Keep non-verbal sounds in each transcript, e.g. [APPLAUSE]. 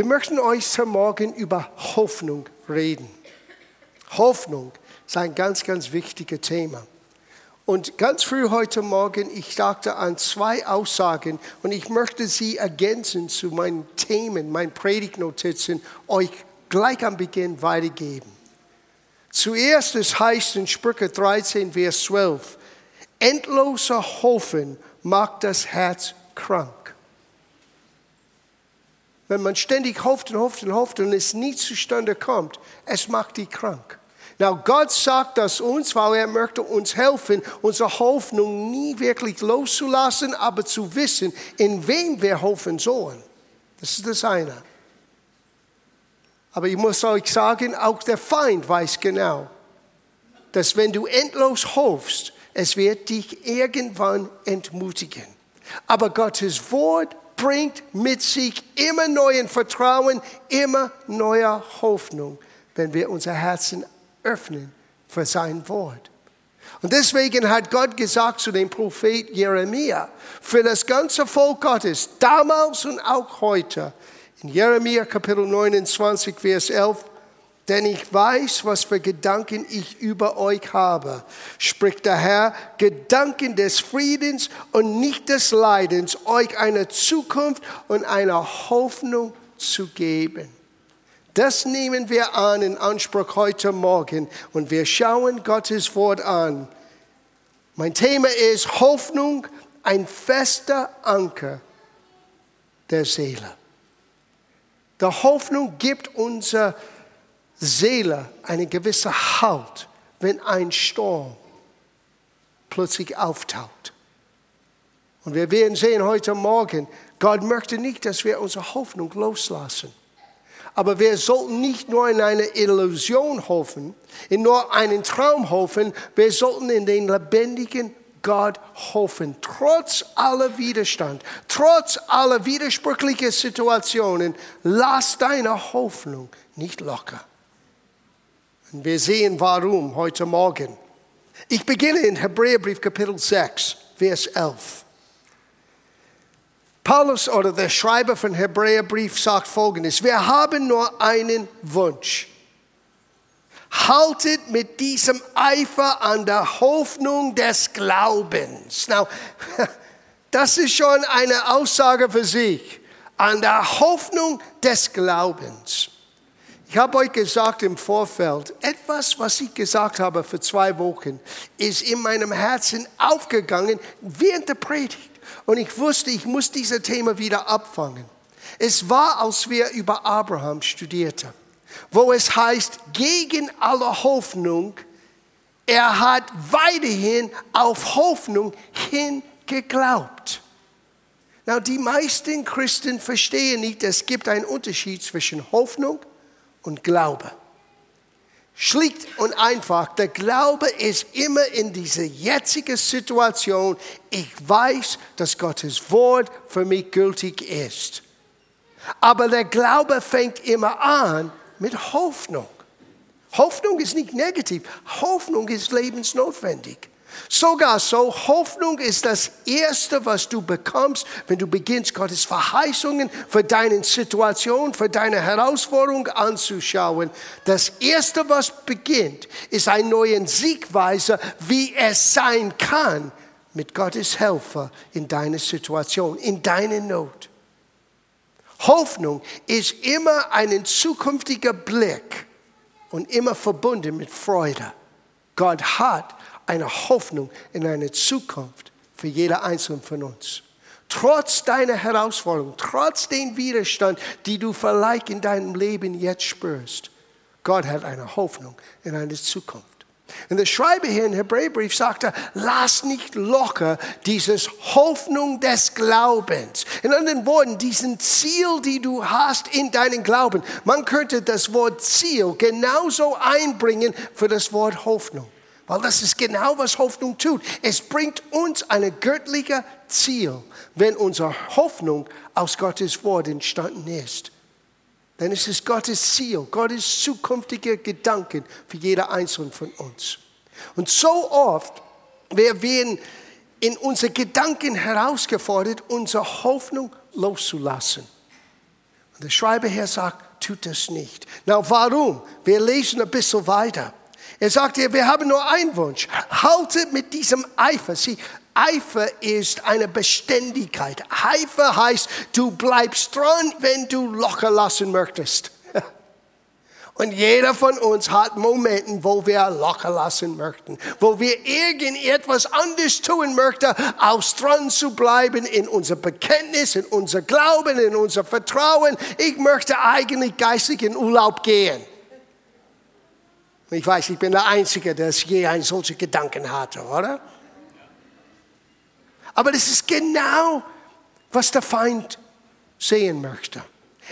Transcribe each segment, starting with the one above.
Wir möchten euch heute Morgen über Hoffnung reden. Hoffnung ist ein ganz, ganz wichtiges Thema. Und ganz früh heute Morgen, ich dachte an zwei Aussagen und ich möchte sie ergänzen zu meinen Themen, meinen Predigtnotizen, euch gleich am Beginn weitergeben. Zuerst, es heißt in Sprüche 13, Vers 12, endloser Hoffen macht das Herz krank. Wenn man ständig hofft und hofft und hofft und es nie zustande kommt, es macht die krank. Now, Gott sagt das uns, weil er möchte uns helfen, unsere Hoffnung nie wirklich loszulassen, aber zu wissen, in wem wir hoffen sollen. Das ist das eine. Aber ich muss euch sagen, auch der Feind weiß genau, dass wenn du endlos hoffst, es wird dich irgendwann entmutigen. Aber Gottes Wort bringt mit sich immer neuen Vertrauen, immer neue Hoffnung, wenn wir unser Herzen öffnen für sein Wort. Und deswegen hat Gott gesagt zu dem Prophet Jeremia, für das ganze Volk Gottes, damals und auch heute, in Jeremia Kapitel 29, Vers 11, denn ich weiß, was für Gedanken ich über euch habe, spricht der Herr, Gedanken des Friedens und nicht des Leidens, euch eine Zukunft und eine Hoffnung zu geben. Das nehmen wir an in Anspruch heute Morgen und wir schauen Gottes Wort an. Mein Thema ist Hoffnung, ein fester Anker der Seele. Die Hoffnung gibt unserer Seele eine gewisse Halt, wenn ein Sturm plötzlich auftaucht. Und wir werden sehen heute Morgen, Gott möchte nicht, dass wir unsere Hoffnung loslassen. Aber wir sollten nicht nur in eine Illusion hoffen, in nur einen Traum hoffen, wir sollten in den lebendigen Gott hoffen, trotz aller Widerstand, trotz aller widersprüchlichen Situationen. Lass deine Hoffnung nicht locker. Und wir sehen warum heute Morgen. Ich beginne in Hebräerbrief Kapitel 6, Vers 11. Paulus oder der Schreiber von Hebräerbrief sagt folgendes, wir haben nur einen Wunsch. Haltet mit diesem Eifer an der Hoffnung des Glaubens. Now, [LAUGHS] das ist schon eine Aussage für sich. An der Hoffnung des Glaubens. Ich habe euch gesagt im Vorfeld, etwas, was ich gesagt habe für zwei Wochen, ist in meinem Herzen aufgegangen während der Predigt. Und ich wusste, ich muss dieses Thema wieder abfangen. Es war, als wir über Abraham studierten, wo es heißt, gegen alle Hoffnung, er hat weiterhin auf Hoffnung hin geglaubt. Now, die meisten Christen verstehen nicht, es gibt einen Unterschied zwischen Hoffnung und Glaube. Schlicht und einfach, der Glaube ist immer in dieser jetzigen Situation. Ich weiß, dass Gottes Wort für mich gültig ist. Aber der Glaube fängt immer an mit Hoffnung. Hoffnung ist nicht negativ, Hoffnung ist lebensnotwendig. Sogar so, Hoffnung ist das Erste, was du bekommst, wenn du beginnst, Gottes Verheißungen für deine Situation, für deine Herausforderung anzuschauen. Das Erste, was beginnt, ist eine neue Siegweise, wie es sein kann, mit Gottes Helfer in deiner Situation, in deiner Not. Hoffnung ist immer ein zukünftiger Blick und immer verbunden mit Freude. Gott hat eine Hoffnung in eine Zukunft für jeder einzelne von uns. Trotz deiner Herausforderung, trotz dem Widerstand, die du vielleicht in deinem Leben jetzt spürst, Gott hat eine Hoffnung in eine Zukunft. Und der Schreiber hier im Hebräerbrief sagte, lass nicht locker dieses Hoffnung des Glaubens. In anderen Worten, diesen Ziel, die du hast in deinem Glauben. Man könnte das Wort Ziel genauso einbringen für das Wort Hoffnung. Weil das ist genau, was Hoffnung tut. Es bringt uns ein göttliches Ziel, wenn unsere Hoffnung aus Gottes Wort entstanden ist. Denn es ist Gottes Ziel, Gottes zukünftige Gedanken für jeder Einzelne von uns. Und so oft wir werden in unsere Gedanken herausgefordert, unsere Hoffnung loszulassen. Und der Schreiber hier sagt, tut das nicht. Na, warum? Wir lesen ein bisschen weiter. Er sagt hier, wir haben nur einen Wunsch. Haltet mit diesem Eifer. Sie, Eifer ist eine Beständigkeit. Eifer heißt, du bleibst dran, wenn du locker lassen möchtest. [LAUGHS] Und jeder von uns hat Momente, wo wir locker lassen möchten, wo wir irgendetwas anderes tun möchten, aus dran zu bleiben in unser Bekenntnis, in unser Glauben, in unser Vertrauen. Ich möchte eigentlich geistig in Urlaub gehen. Ich weiß, ich bin der Einzige, der je einen solchen Gedanken hatte, oder? Aber das ist genau, was der Feind sehen möchte.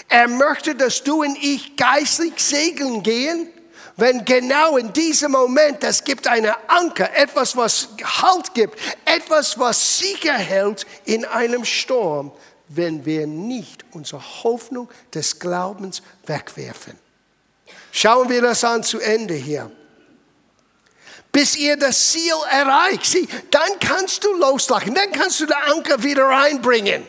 Er möchte, dass du und ich geistlich segeln gehen, wenn genau in diesem Moment, das gibt eine Anker, etwas, was Halt gibt, etwas, was sicher hält in einem Sturm, wenn wir nicht unsere Hoffnung des Glaubens wegwerfen. Schauen wir das an zu Ende hier. Bis ihr das Ziel erreicht, sieh, dann kannst du loslachen, dann kannst du den Anker wieder reinbringen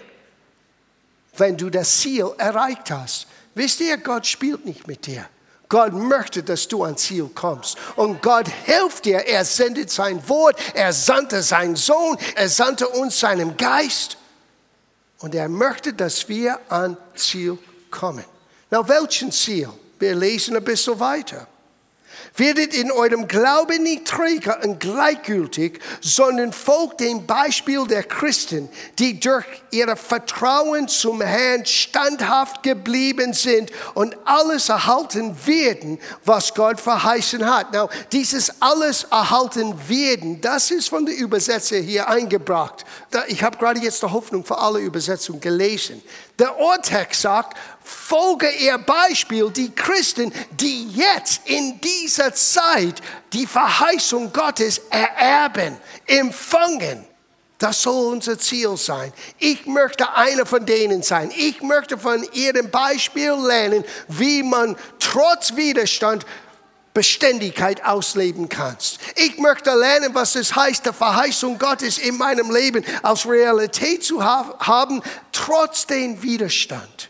wenn du das Ziel erreicht hast. Wisst ihr, Gott spielt nicht mit dir. Gott möchte, dass du ans Ziel kommst. Und Gott hilft dir. Er sendet sein Wort, er sandte seinen Sohn, er sandte uns seinen Geist. Und er möchte, dass wir ans Ziel kommen. Na, welchen Ziel? Wir lesen ein bisschen weiter. Werdet in eurem Glauben nicht träger und gleichgültig, sondern folgt dem Beispiel der Christen, die durch ihr Vertrauen zum Herrn standhaft geblieben sind und alles erhalten werden, was Gott verheißen hat. Now, dieses alles erhalten werden, das ist von der Übersetzer hier eingebracht. Ich habe gerade jetzt die Hoffnung für alle Übersetzungen gelesen. Der Urtext sagt, folge ihr Beispiel, die Christen, die jetzt in dieser Zeit die Verheißung Gottes ererben, empfangen. Das soll unser Ziel sein. Ich möchte einer von denen sein. Ich möchte von ihrem Beispiel lernen, wie man trotz Widerstand Beständigkeit ausleben kannst. Ich möchte lernen, was es heißt, die Verheißung Gottes in meinem Leben als Realität zu haben, trotz dem Widerstand.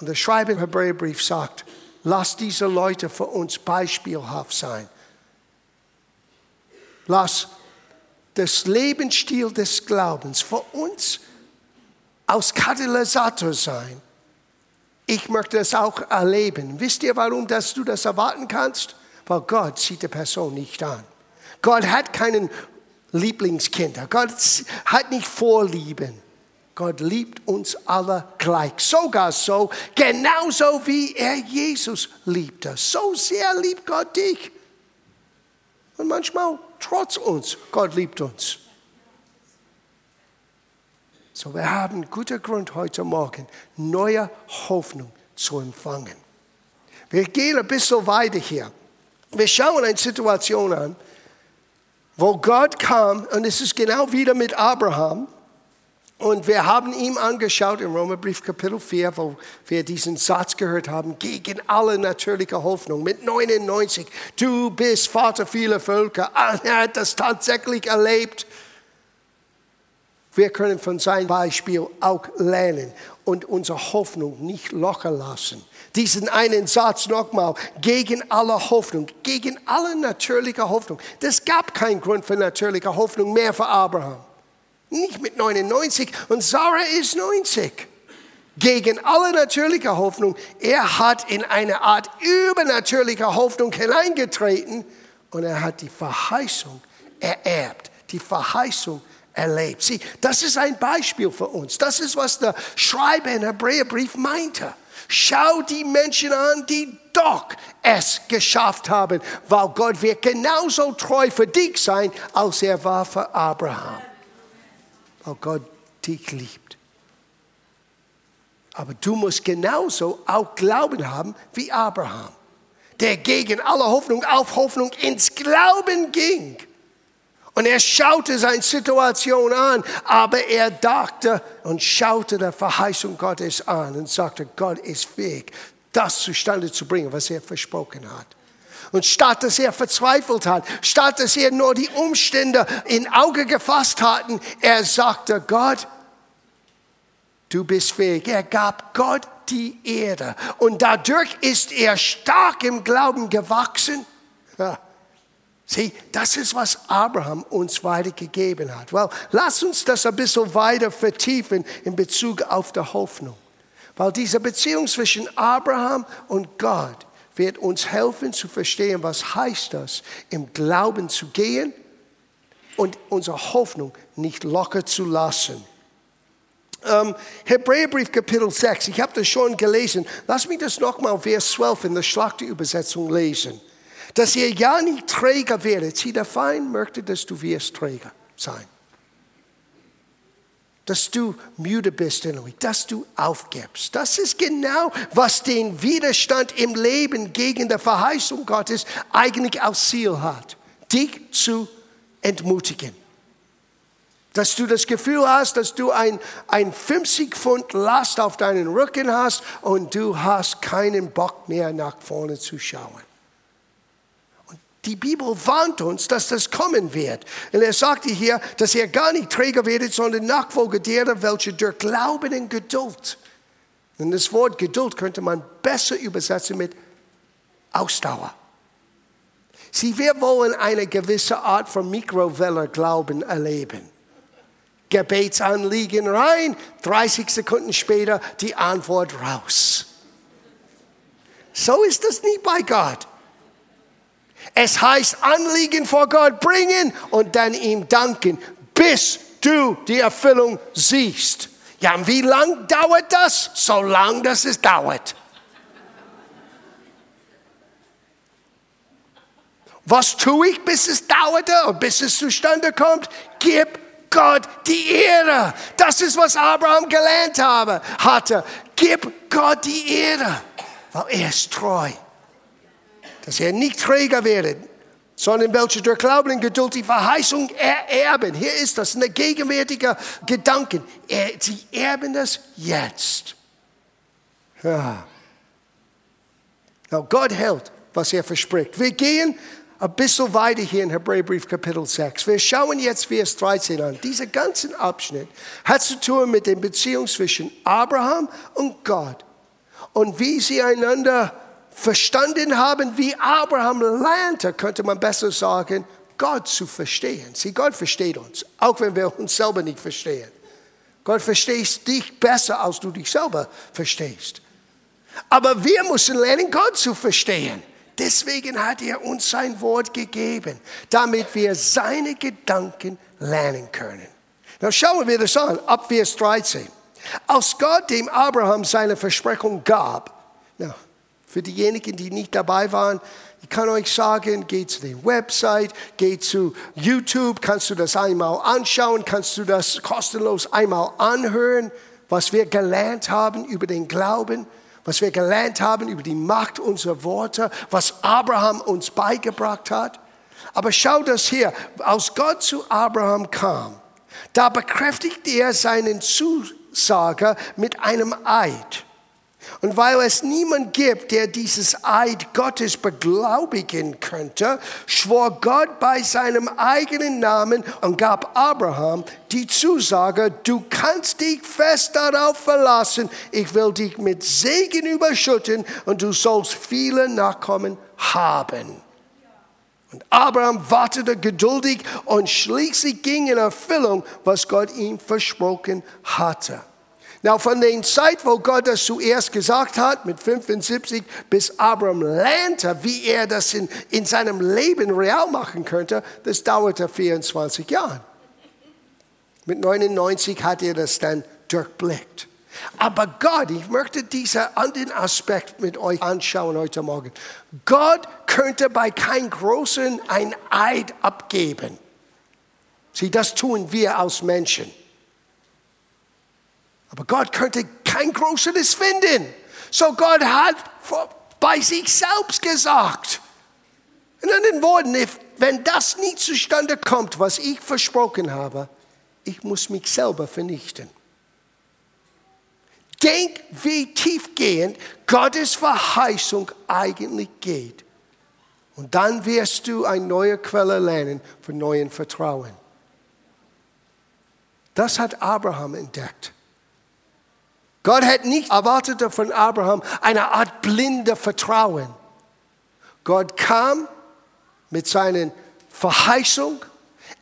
Und der Schreiber im Hebräerbrief sagt, lass diese Leute für uns beispielhaft sein. Lass das Lebensstil des Glaubens für uns als Katalysator sein. Ich möchte es auch erleben. Wisst ihr, warum dass du das erwarten kannst? Weil Gott sieht die Person nicht an. Gott hat keinen Lieblingskinder. Gott hat nicht Vorlieben. Gott liebt uns alle gleich. Sogar so, genauso wie er Jesus liebte. So sehr liebt Gott dich. Und manchmal trotz uns, Gott liebt uns. So, wir haben guten Grund heute Morgen, neue Hoffnung zu empfangen. Wir gehen ein bisschen weiter hier. Wir schauen eine Situation an, wo Gott kam, und es ist genau wieder mit Abraham. Und wir haben ihm angeschaut im Römerbrief Kapitel 4, wo wir diesen Satz gehört haben, gegen alle natürliche Hoffnung mit 99. Du bist Vater vieler Völker. [LAUGHS] Er hat das tatsächlich erlebt. Wir können von seinem Beispiel auch lernen und unsere Hoffnung nicht locker lassen. Diesen einen Satz nochmal, gegen alle Hoffnung, gegen alle natürliche Hoffnung. Das gab keinen Grund für natürliche Hoffnung mehr für Abraham. Nicht mit 99 und Sarah ist 90. Gegen alle natürliche Hoffnung. Er hat in eine Art übernatürlicher Hoffnung hineingetreten und er hat die Verheißung ererbt. Die Verheißung erlebt. Sieh, das ist ein Beispiel für uns. Das ist, was der Schreiber in Hebräerbrief meinte. Schau die Menschen an, die doch es geschafft haben, weil Gott wird genauso treu für dich sein, als er war für Abraham weil Gott dich liebt. Aber du musst genauso auch Glauben haben wie Abraham, der gegen alle Hoffnung auf Hoffnung ins Glauben ging. Und er schaute seine Situation an, aber er dachte und schaute der Verheißung Gottes an und sagte, Gott ist fähig, das zustande zu bringen, was er versprochen hat. Und statt dass er verzweifelt hat, statt dass er nur die Umstände in Auge gefasst hatten, er sagte, Gott, du bist fähig. Er gab Gott die Erde und dadurch ist er stark im Glauben gewachsen. Ja. Sieh, das ist, was Abraham uns weitergegeben hat. Well, lass uns das ein bisschen weiter vertiefen in Bezug auf die Hoffnung. Weil diese Beziehung zwischen Abraham und Gott wird uns helfen zu verstehen, was heißt das, im Glauben zu gehen und unsere Hoffnung nicht locker zu lassen. Ähm, Hebräerbrief Kapitel 6, ich habe das schon gelesen. Lass mich das nochmal, Vers 12 in der Schlachterübersetzung lesen. Dass ihr ja nicht Träger werdet. Sieh, der Feind möchte, dass du wirst Träger sein. Dass du müde bist dass du aufgibst. Das ist genau, was den Widerstand im Leben gegen die Verheißung Gottes eigentlich als Ziel hat. Dich zu entmutigen. Dass du das Gefühl hast, dass du ein, ein 50 Pfund Last auf deinen Rücken hast und du hast keinen Bock mehr nach vorne zu schauen. Die Bibel warnt uns, dass das kommen wird. Und er sagte hier, dass er gar nicht Träger wird, sondern Nachfolger derer, welche durch Glauben und Geduld. Und das Wort Geduld könnte man besser übersetzen mit Ausdauer. Sie, wir wollen eine gewisse Art von Mikrowelle-Glauben erleben. Gebetsanliegen rein, 30 Sekunden später die Antwort raus. So ist das nie bei Gott. Es heißt Anliegen vor Gott bringen und dann ihm danken, bis du die Erfüllung siehst. Ja, und wie lang dauert das? So lang, dass es dauert. Was tue ich, bis es dauerte und bis es zustande kommt? Gib Gott die Ehre. Das ist, was Abraham gelernt habe, hatte. Gib Gott die Ehre, weil er ist treu dass er nicht Träger werde, sondern welche durch Glauben und Geduld die Verheißung ererben. Hier ist das, ein gegenwärtiger Gedanke. Sie erben das jetzt. Ja. Now, Gott hält, was er verspricht. Wir gehen ein bisschen weiter hier in Hebräerbrief Kapitel 6. Wir schauen jetzt Vers 13 an. Dieser ganze Abschnitt hat zu tun mit der Beziehung zwischen Abraham und Gott und wie sie einander verstanden haben, wie Abraham lernte, könnte man besser sagen, Gott zu verstehen. Sieh, Gott versteht uns, auch wenn wir uns selber nicht verstehen. Gott versteht dich besser, als du dich selber verstehst. Aber wir müssen lernen, Gott zu verstehen. Deswegen hat er uns sein Wort gegeben, damit wir seine Gedanken lernen können. Now schauen wir das an, ab Vers 13. Als Gott dem Abraham seine Versprechung gab, now, für diejenigen, die nicht dabei waren, ich kann euch sagen, geht zu der Website, geht zu YouTube, kannst du das einmal anschauen, kannst du das kostenlos einmal anhören, was wir gelernt haben über den Glauben, was wir gelernt haben über die Macht unserer Worte, was Abraham uns beigebracht hat. Aber schau das hier, als Gott zu Abraham kam, da bekräftigte er seinen Zusager mit einem Eid. Und weil es niemand gibt, der dieses Eid Gottes beglaubigen könnte, schwor Gott bei seinem eigenen Namen und gab Abraham die Zusage, du kannst dich fest darauf verlassen, ich will dich mit Segen überschütten und du sollst viele Nachkommen haben. Und Abraham wartete geduldig und schließlich ging in Erfüllung, was Gott ihm versprochen hatte. Now, von der Zeit, wo Gott das zuerst gesagt hat, mit 75, bis Abraham lernte, wie er das in, in seinem Leben real machen könnte, das dauerte 24 Jahre. Mit 99 hat er das dann durchblickt. Aber Gott, ich möchte diesen anderen Aspekt mit euch anschauen heute Morgen. Gott könnte bei keinem Großen ein Eid abgeben. Sieh, das tun wir als Menschen. Aber Gott könnte kein Größeres finden. So Gott hat bei sich selbst gesagt. In anderen Worten, wenn das nie zustande kommt, was ich versprochen habe, ich muss mich selber vernichten. Denk, wie tiefgehend Gottes Verheißung eigentlich geht. Und dann wirst du eine neue Quelle lernen für neuen Vertrauen. Das hat Abraham entdeckt. Gott hat nicht erwartet von Abraham eine Art blinder Vertrauen. Gott kam mit seinen Verheißung.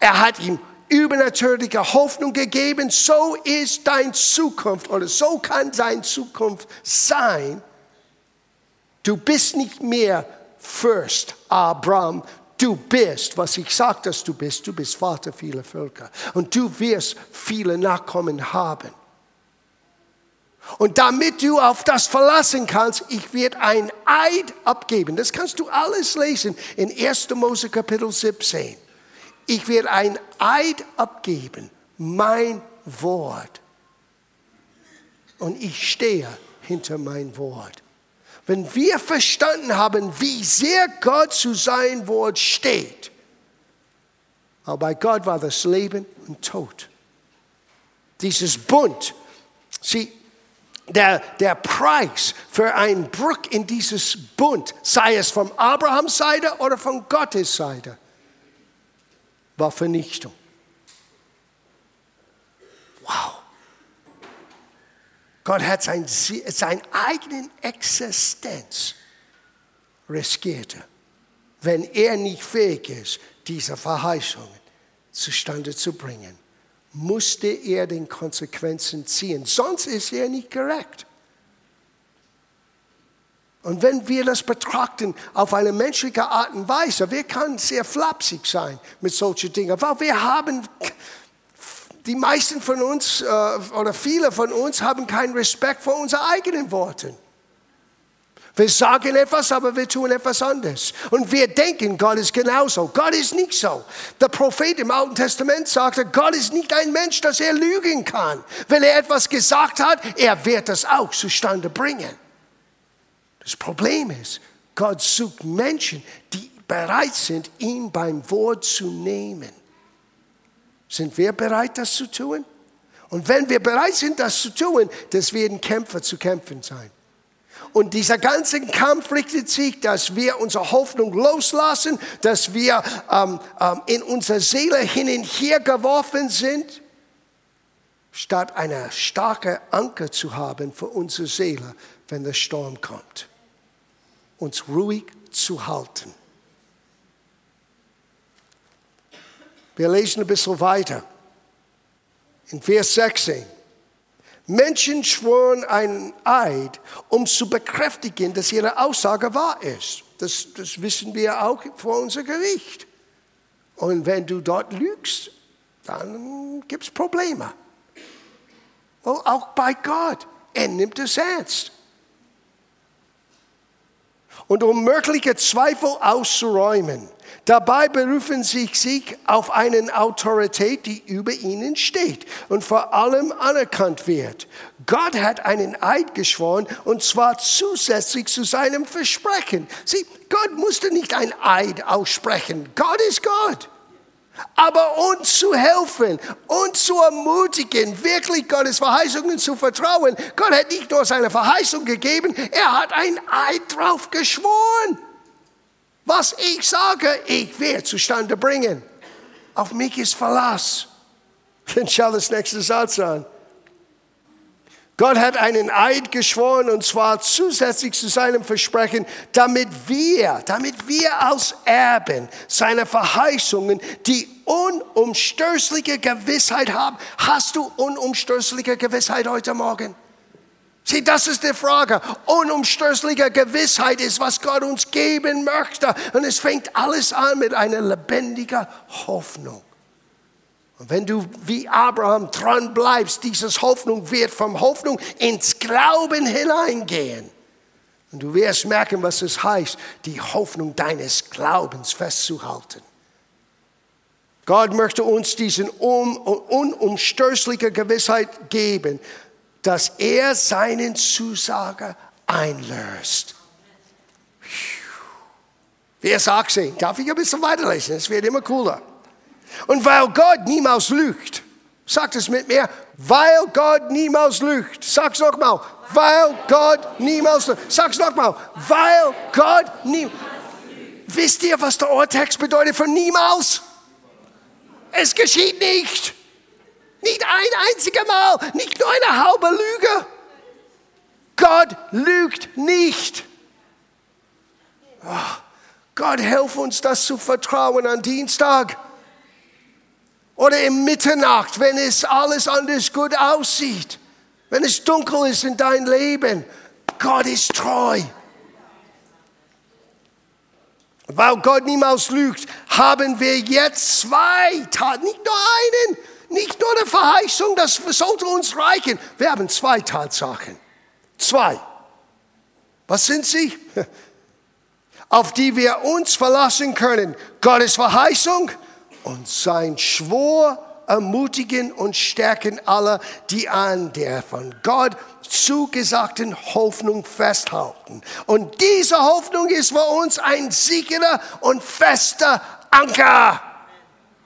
Er hat ihm übernatürliche Hoffnung gegeben. So ist dein Zukunft oder so kann dein Zukunft sein. Du bist nicht mehr Fürst Abraham. Du bist, was ich sage, dass du bist. Du bist Vater vieler Völker. Und du wirst viele Nachkommen haben. Und damit du auf das verlassen kannst, ich werde ein Eid abgeben. Das kannst du alles lesen in 1. Mose Kapitel 17. Ich werde ein Eid abgeben, mein Wort. Und ich stehe hinter mein Wort. Wenn wir verstanden haben, wie sehr Gott zu sein Wort steht, aber bei Gott war das Leben und Tod. Dieses Bund, sie, der, der Preis für einen Bruch in dieses Bund, sei es von Abrahams Seite oder von Gottes Seite, war Vernichtung. Wow. Gott hat sein, seine eigene Existenz riskiert, wenn er nicht fähig ist, diese Verheißungen zustande zu bringen musste er den Konsequenzen ziehen. Sonst ist er nicht gerecht. Und wenn wir das betrachten auf eine menschliche Art und Weise, wir können sehr flapsig sein mit solchen Dingen, weil wir haben, die meisten von uns äh, oder viele von uns haben keinen Respekt vor unseren eigenen Worten. Wir sagen etwas, aber wir tun etwas anderes. Und wir denken, Gott ist genauso. Gott ist nicht so. Der Prophet im Alten Testament sagte, Gott ist nicht ein Mensch, dass er lügen kann. Wenn er etwas gesagt hat, er wird das auch zustande bringen. Das Problem ist, Gott sucht Menschen, die bereit sind, ihn beim Wort zu nehmen. Sind wir bereit, das zu tun? Und wenn wir bereit sind, das zu tun, das werden Kämpfer zu kämpfen sein. Und dieser ganze Kampf richtet sich, dass wir unsere Hoffnung loslassen, dass wir ähm, ähm, in unsere Seele hin und her geworfen sind, statt eine starke Anker zu haben für unsere Seele, wenn der Sturm kommt. Uns ruhig zu halten. Wir lesen ein bisschen weiter. In Vers 16. Menschen schworen einen Eid, um zu bekräftigen, dass ihre Aussage wahr ist. Das, das wissen wir auch vor unser Gericht. Und wenn du dort lügst, dann gibt es Probleme. Und auch bei Gott. Er nimmt es ernst. Und um mögliche Zweifel auszuräumen, Dabei berufen sie sich auf eine Autorität, die über ihnen steht und vor allem anerkannt wird. Gott hat einen Eid geschworen und zwar zusätzlich zu seinem Versprechen. Sieh, Gott musste nicht ein Eid aussprechen. Gott ist Gott. Aber uns zu helfen, uns zu ermutigen, wirklich Gottes Verheißungen zu vertrauen. Gott hat nicht nur seine Verheißung gegeben, er hat ein Eid drauf geschworen. Was ich sage, ich werde zustande bringen. Auf mich ist Verlass. Dann schau das nächste Satz an. Gott hat einen Eid geschworen und zwar zusätzlich zu seinem Versprechen, damit wir, damit wir als Erben seine Verheißungen, die unumstößliche Gewissheit haben. Hast du unumstößliche Gewissheit heute Morgen? Sieh, das ist die Frage. Unumstößliche Gewissheit ist, was Gott uns geben möchte. Und es fängt alles an mit einer lebendigen Hoffnung. Und wenn du wie Abraham dran bleibst, dieses Hoffnung wird vom Hoffnung ins Glauben hineingehen. Und du wirst merken, was es heißt, die Hoffnung deines Glaubens festzuhalten. Gott möchte uns diesen unumstößliche Gewissheit geben dass er seinen Zusager einlöst. Vers 18, darf ich ein bisschen weiterlesen? Es wird immer cooler. Und weil Gott niemals lügt, sagt es mit mir, weil Gott niemals lügt. Sag's nochmal, weil Gott niemals lügt. Sag's nochmal, weil Gott niemals Wisst ihr, was der Urtext bedeutet für niemals? Es geschieht nicht. Nicht ein einziges Mal, nicht nur eine halbe Lüge. Gott lügt nicht. Oh, Gott, hilf uns, das zu vertrauen an Dienstag. Oder im Mitternacht, wenn es alles anders gut aussieht. Wenn es dunkel ist in dein Leben. Gott ist treu. Weil Gott niemals lügt, haben wir jetzt zwei Taten, nicht nur einen, nicht nur eine Verheißung, das sollte uns reichen. Wir haben zwei Tatsachen. Zwei. Was sind sie? [LAUGHS] Auf die wir uns verlassen können. Gottes Verheißung und sein Schwur ermutigen und stärken alle, die an der von Gott zugesagten Hoffnung festhalten. Und diese Hoffnung ist für uns ein sicherer und fester Anker.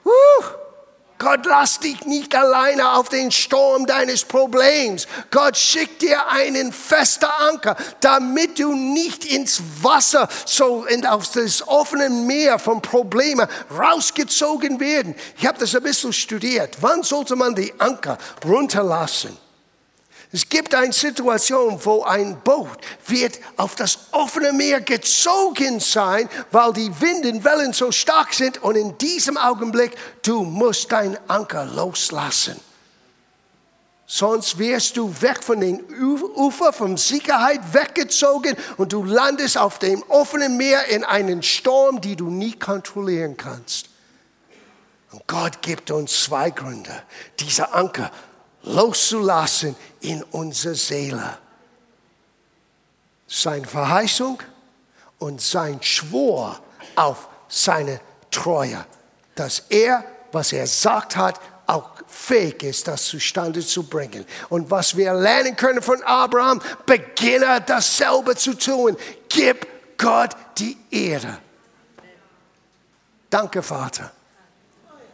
Uh. Gott lass dich nicht alleine auf den Sturm deines Problems. Gott schickt dir einen festen Anker, damit du nicht ins Wasser, so in, auf das offene Meer von Problemen rausgezogen werden. Ich habe das ein bisschen studiert. Wann sollte man die Anker runterlassen? Es gibt eine Situation, wo ein Boot wird auf das offene Meer gezogen sein, weil die Windenwellen so stark sind und in diesem Augenblick du musst deinen Anker loslassen. Sonst wirst du weg von den Ufer, von Sicherheit weggezogen und du landest auf dem offenen Meer in einen Sturm, die du nie kontrollieren kannst. Und Gott gibt uns zwei Gründe, dieser Anker loszulassen in unsere Seele. Seine Verheißung und sein Schwur auf seine Treue, dass er, was er sagt hat, auch fähig ist, das zustande zu bringen. Und was wir lernen können von Abraham, beginne dasselbe zu tun. Gib Gott die Ehre. Danke, Vater.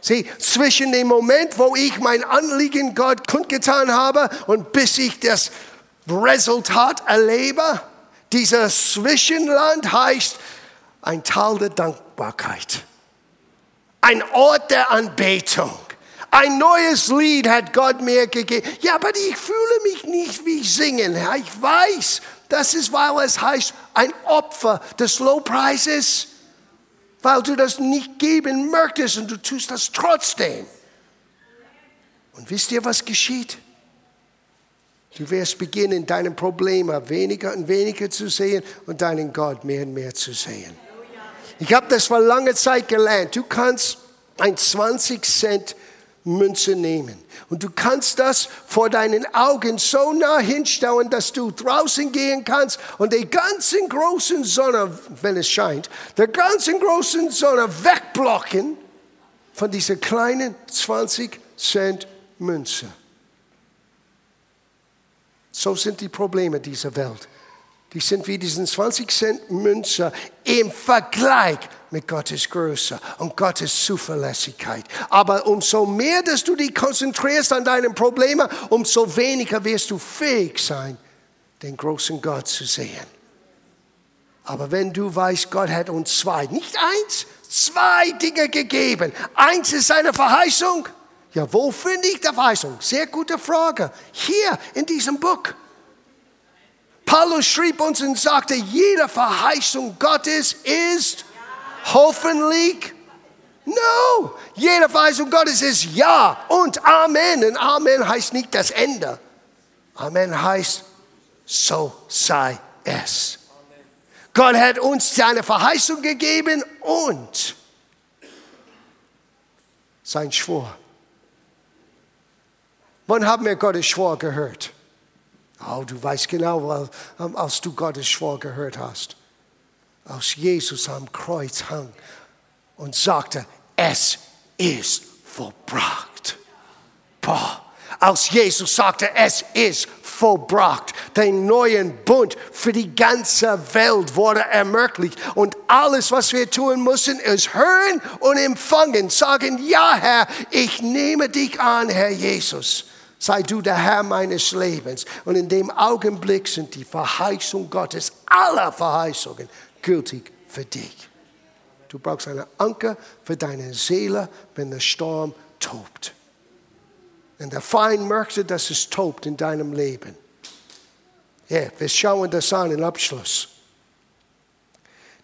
Sieh, zwischen dem Moment, wo ich mein Anliegen Gott kundgetan habe und bis ich das Resultat erlebe, dieses Zwischenland heißt ein Teil der Dankbarkeit, ein Ort der Anbetung. Ein neues Lied hat Gott mir gegeben. Ja, aber ich fühle mich nicht wie singen. Ich weiß, das ist, weil es heißt, ein Opfer des Lobpreises weil du das nicht geben möchtest und du tust das trotzdem. Und wisst ihr, was geschieht? Du wirst beginnen, deine Probleme weniger und weniger zu sehen und deinen Gott mehr und mehr zu sehen. Ich habe das vor langer Zeit gelernt. Du kannst ein 20 Cent Münze nehmen. Und du kannst das vor deinen Augen so nah hinstellen, dass du draußen gehen kannst und die ganzen großen Sonne, wenn es scheint, der ganzen großen Sonne wegblocken von dieser kleinen 20 Cent Münze. So sind die Probleme dieser Welt. Die sind wie diesen 20 Cent Münze im Vergleich mit Gottes Größe und Gottes Zuverlässigkeit. Aber umso mehr, dass du dich konzentrierst an deinen Problemen, umso weniger wirst du fähig sein, den großen Gott zu sehen. Aber wenn du weißt, Gott hat uns zwei, nicht eins, zwei Dinge gegeben. Eins ist seine Verheißung. Ja, wo finde ich die Verheißung? Sehr gute Frage. Hier in diesem Buch. Paulus schrieb uns und sagte, jede Verheißung Gottes ist hoffentlich. No, jede Verheißung Gottes ist Ja und Amen. Und Amen heißt nicht das Ende. Amen heißt, so sei es. Gott hat uns seine Verheißung gegeben und sein Schwur. Wann haben wir Gottes Schwur gehört? Oh, du weißt genau, als du Gottes Schwur gehört hast als Jesus am Kreuz hang und sagte, es ist vollbracht. Boah. Als Jesus sagte, es ist vollbracht. Den neuen Bund für die ganze Welt wurde ermöglicht. Und alles, was wir tun müssen, ist hören und empfangen. Sagen, ja Herr, ich nehme dich an, Herr Jesus. Sei du der Herr meines Lebens. Und in dem Augenblick sind die Verheißungen Gottes, aller Verheißungen, gültig für dich. Du brauchst einen Anker für deine Seele, wenn der Sturm tobt. Wenn der Feind möchte, dass es tobt in deinem Leben. Ja, wir schauen das an im Abschluss.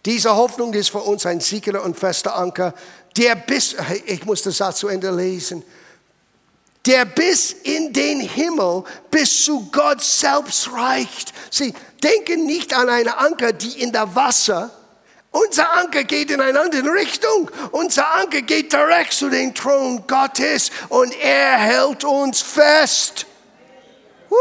Diese Hoffnung ist für uns ein sicherer und fester Anker, der bis, ich muss das Satz zu Ende lesen, der bis in den Himmel, bis zu Gott selbst reicht. Sie denken nicht an einen Anker, die in der Wasser. Unser Anker geht in eine andere Richtung. Unser Anker geht direkt zu dem Thron Gottes und er hält uns fest. Woo.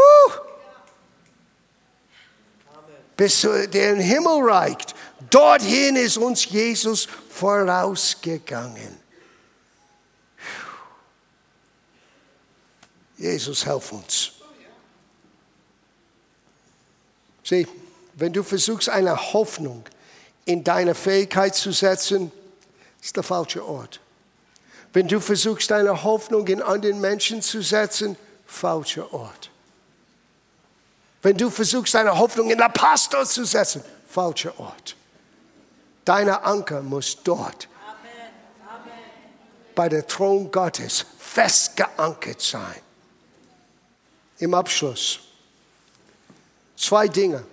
Bis zu den Himmel reicht. Dorthin ist uns Jesus vorausgegangen. Jesus, helf uns. Sieh, wenn du versuchst, eine Hoffnung in deine Fähigkeit zu setzen, ist der falsche Ort. Wenn du versuchst, deine Hoffnung in anderen Menschen zu setzen, falscher Ort. Wenn du versuchst, deine Hoffnung in der Pastor zu setzen, falscher Ort. Deine Anker muss dort Amen. Amen. bei der Thron Gottes festgeankert sein. Im Abschluss zwei Dinge.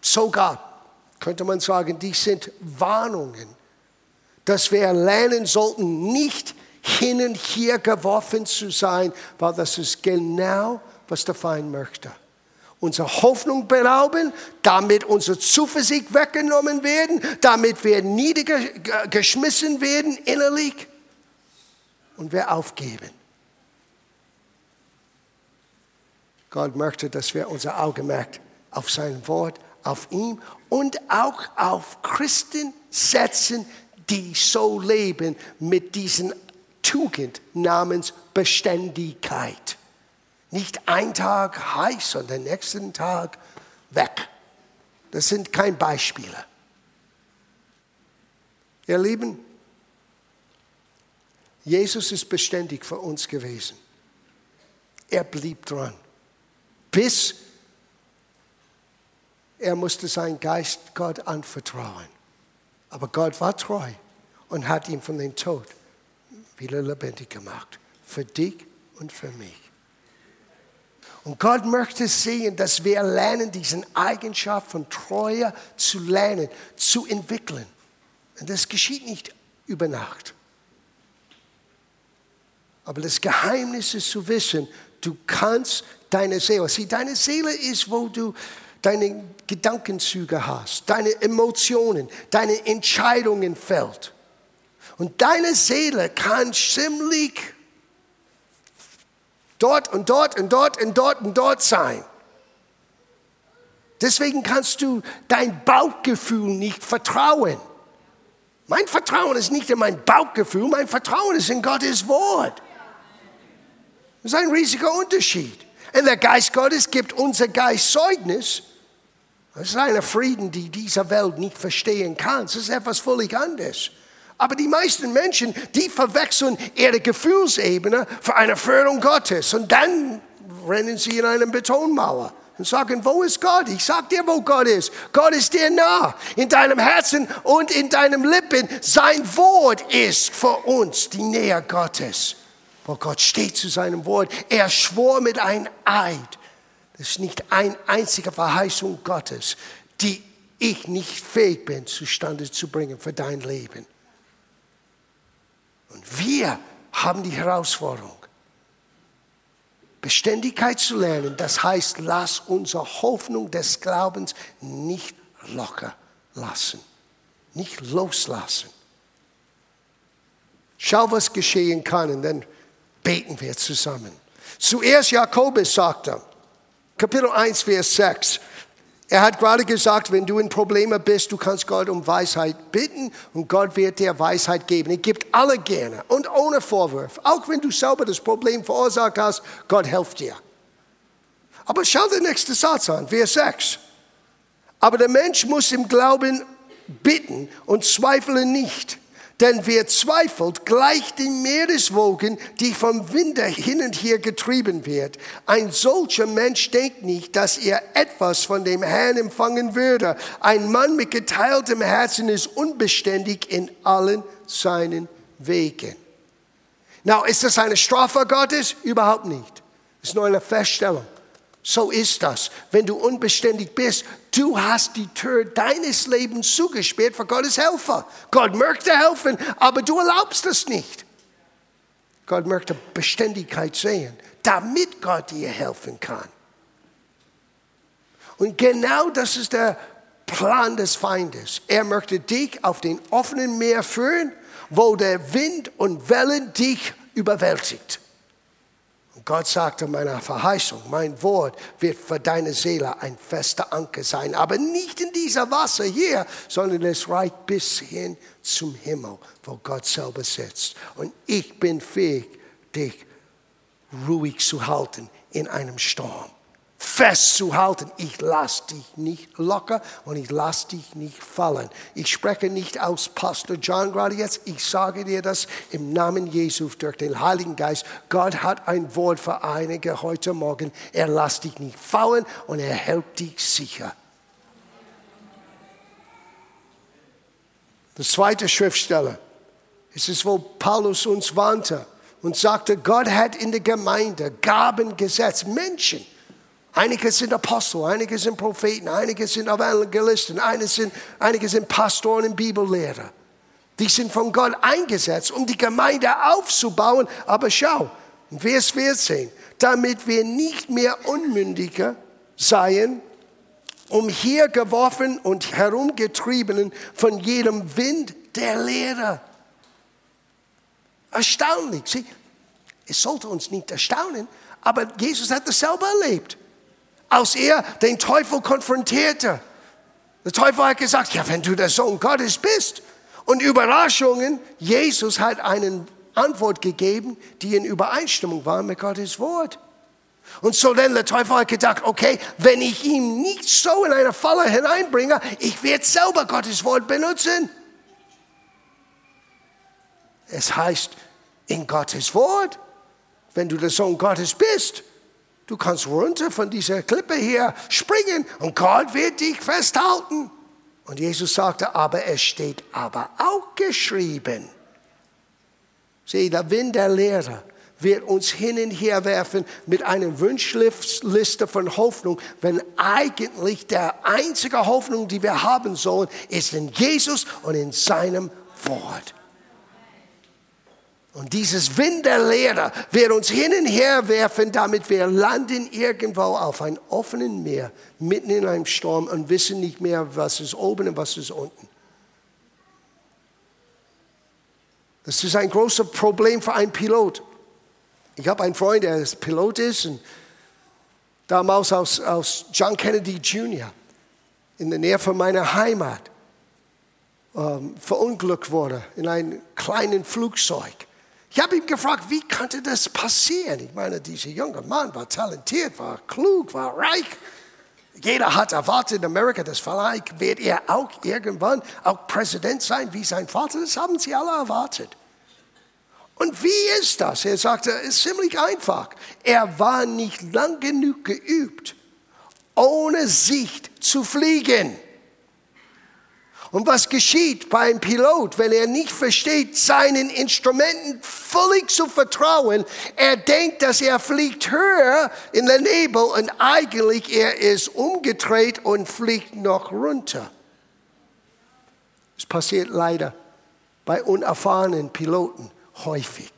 Sogar könnte man sagen, die sind Warnungen, dass wir lernen sollten, nicht hin und her geworfen zu sein, weil das ist genau, was der Feind möchte unsere Hoffnung berauben, damit unsere Zuversicht weggenommen werden, damit wir niedergeschmissen werden innerlich und wir aufgeben. Gott möchte, dass wir unser Augenmerk auf sein Wort, auf ihm und auch auf Christen setzen, die so leben mit diesen Tugend namens Beständigkeit. Nicht ein Tag heiß und den nächsten Tag weg. Das sind keine Beispiele. Ihr Lieben, Jesus ist beständig für uns gewesen. Er blieb dran, bis er musste seinen Geist Gott anvertrauen. Aber Gott war treu und hat ihn von dem Tod wieder lebendig gemacht. Für dich und für mich. Und Gott möchte sehen, dass wir lernen, diesen Eigenschaft von Treue zu lernen, zu entwickeln. Und das geschieht nicht über Nacht. Aber das Geheimnis ist zu wissen, du kannst deine Seele, sieh, deine Seele ist, wo du deine Gedankenzüge hast, deine Emotionen, deine Entscheidungen fällt. Und deine Seele kann ziemlich Dort und dort und dort und dort und dort sein. Deswegen kannst du dein Bauchgefühl nicht vertrauen. Mein Vertrauen ist nicht in mein Bauchgefühl, mein Vertrauen ist in Gottes Wort. Das ist ein riesiger Unterschied. Und der Geist Gottes gibt unser Geist Zeugnis. Das ist ein Frieden, die dieser Welt nicht verstehen kann. Das ist etwas völlig anderes. Aber die meisten Menschen, die verwechseln ihre Gefühlsebene für eine Förderung Gottes. Und dann rennen sie in eine Betonmauer und sagen, wo ist Gott? Ich sag dir, wo Gott ist. Gott ist dir nah, in deinem Herzen und in deinem Lippen. Sein Wort ist für uns die Nähe Gottes. Wo Gott steht zu seinem Wort. Er schwor mit einem Eid. Das ist nicht eine einzige Verheißung Gottes, die ich nicht fähig bin, zustande zu bringen für dein Leben. Und wir haben die Herausforderung, Beständigkeit zu lernen. Das heißt, lass unsere Hoffnung des Glaubens nicht locker lassen, nicht loslassen. Schau, was geschehen kann und dann beten wir zusammen. Zuerst Jakobus sagte, Kapitel 1, Vers 6, er hat gerade gesagt, wenn du in Probleme bist, du kannst Gott um Weisheit bitten und Gott wird dir Weisheit geben. Er gibt alle gerne und ohne Vorwurf. Auch wenn du selber das Problem verursacht hast, Gott hilft dir. Aber schau den nächsten Satz an, Vers 6. Aber der Mensch muss im Glauben bitten und zweifle nicht. Denn wer zweifelt, gleicht den Meereswogen, die vom Winde hin und her getrieben wird. Ein solcher Mensch denkt nicht, dass er etwas von dem Herrn empfangen würde. Ein Mann mit geteiltem Herzen ist unbeständig in allen seinen Wegen. Na, ist das eine Strafe Gottes? Überhaupt nicht. Es ist nur eine Feststellung. So ist das. Wenn du unbeständig bist, du hast die Tür deines Lebens zugesperrt für Gottes Helfer. Gott möchte helfen, aber du erlaubst es nicht. Gott möchte Beständigkeit sehen, damit Gott dir helfen kann. Und genau das ist der Plan des Feindes. Er möchte dich auf den offenen Meer führen, wo der Wind und Wellen dich überwältigt. Und Gott sagte meiner Verheißung, mein Wort wird für deine Seele ein fester Anker sein, aber nicht in dieser Wasser hier, sondern es reicht bis hin zum Himmel, wo Gott selber sitzt. Und ich bin fähig, dich ruhig zu halten in einem Sturm festzuhalten. Ich lasse dich nicht locker und ich lasse dich nicht fallen. Ich spreche nicht aus Pastor John gerade jetzt. Ich sage dir das im Namen Jesu durch den Heiligen Geist. Gott hat ein Wort für einige heute Morgen. Er lässt dich nicht fallen und er hält dich sicher. Das zweite Schriftsteller ist es, wo Paulus uns warnte und sagte, Gott hat in der Gemeinde Gaben gesetzt, Menschen Einige sind Apostel, einige sind Propheten, einige sind Evangelisten, einige sind, einige sind Pastoren und Bibellehrer. Die sind von Gott eingesetzt, um die Gemeinde aufzubauen. Aber schau, Vers 14, damit wir nicht mehr Unmündiger seien, umhergeworfen und herumgetriebenen von jedem Wind der Lehre. Erstaunlich. Sieh, es sollte uns nicht erstaunen, aber Jesus hat das selber erlebt als er den Teufel konfrontierte. Der Teufel hat gesagt, ja, wenn du der Sohn Gottes bist. Und Überraschungen, Jesus hat eine Antwort gegeben, die in Übereinstimmung war mit Gottes Wort. Und so dann der Teufel hat gedacht, okay, wenn ich ihn nicht so in eine Falle hineinbringe, ich werde selber Gottes Wort benutzen. Es heißt in Gottes Wort, wenn du der Sohn Gottes bist, Du kannst runter von dieser Klippe hier springen und Gott wird dich festhalten. Und Jesus sagte, aber es steht aber auch geschrieben. Sieh, der Wind der Lehre wird uns hin und her werfen mit einer Wunschliste von Hoffnung, wenn eigentlich der einzige Hoffnung, die wir haben sollen, ist in Jesus und in seinem Wort. Und dieses Wind der Lehre wird uns hin und her werfen, damit wir landen irgendwo auf einem offenen Meer, mitten in einem Sturm und wissen nicht mehr, was ist oben und was ist unten. Das ist ein großes Problem für einen Pilot. Ich habe einen Freund, der Pilot ist und damals aus, aus John Kennedy Jr. in der Nähe von meiner Heimat ähm, verunglückt wurde in einem kleinen Flugzeug. Ich habe ihn gefragt, wie konnte das passieren? Ich meine, dieser junge Mann war talentiert, war klug, war reich. Jeder hat erwartet in Amerika, dass vielleicht wird er auch irgendwann auch Präsident sein wie sein Vater. Das haben sie alle erwartet. Und wie ist das? Er sagte, es ist ziemlich einfach. Er war nicht lang genug geübt, ohne Sicht zu fliegen. Und was geschieht beim Pilot, wenn er nicht versteht, seinen Instrumenten völlig zu vertrauen? Er denkt, dass er fliegt höher in den Nebel und eigentlich er ist umgedreht und fliegt noch runter. Es passiert leider bei unerfahrenen Piloten häufig.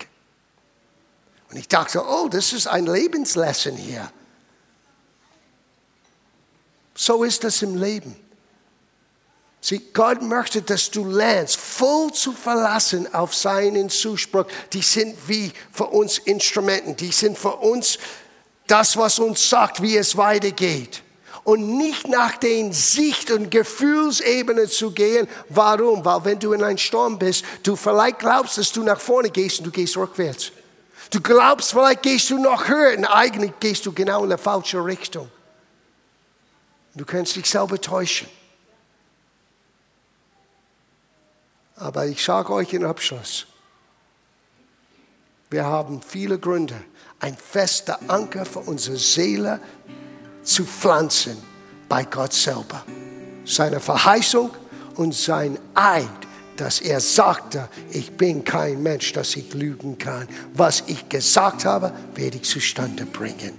Und ich dachte, oh, das ist ein Lebenslesson hier. So ist es im Leben. Sieh, Gott möchte, dass du lernst, voll zu verlassen auf seinen Zuspruch. Die sind wie für uns Instrumenten. Die sind für uns das, was uns sagt, wie es weitergeht. Und nicht nach den Sicht- und Gefühlsebenen zu gehen. Warum? Weil wenn du in einem Sturm bist, du vielleicht glaubst, dass du nach vorne gehst und du gehst rückwärts. Du glaubst, vielleicht gehst du noch höher und eigentlich gehst du genau in die falsche Richtung. Du kannst dich selber täuschen. Aber ich sage euch im Abschluss, wir haben viele Gründe, ein fester Anker für unsere Seele zu pflanzen bei Gott selber. Seine Verheißung und sein Eid, dass er sagte, ich bin kein Mensch, dass ich lügen kann. Was ich gesagt habe, werde ich zustande bringen.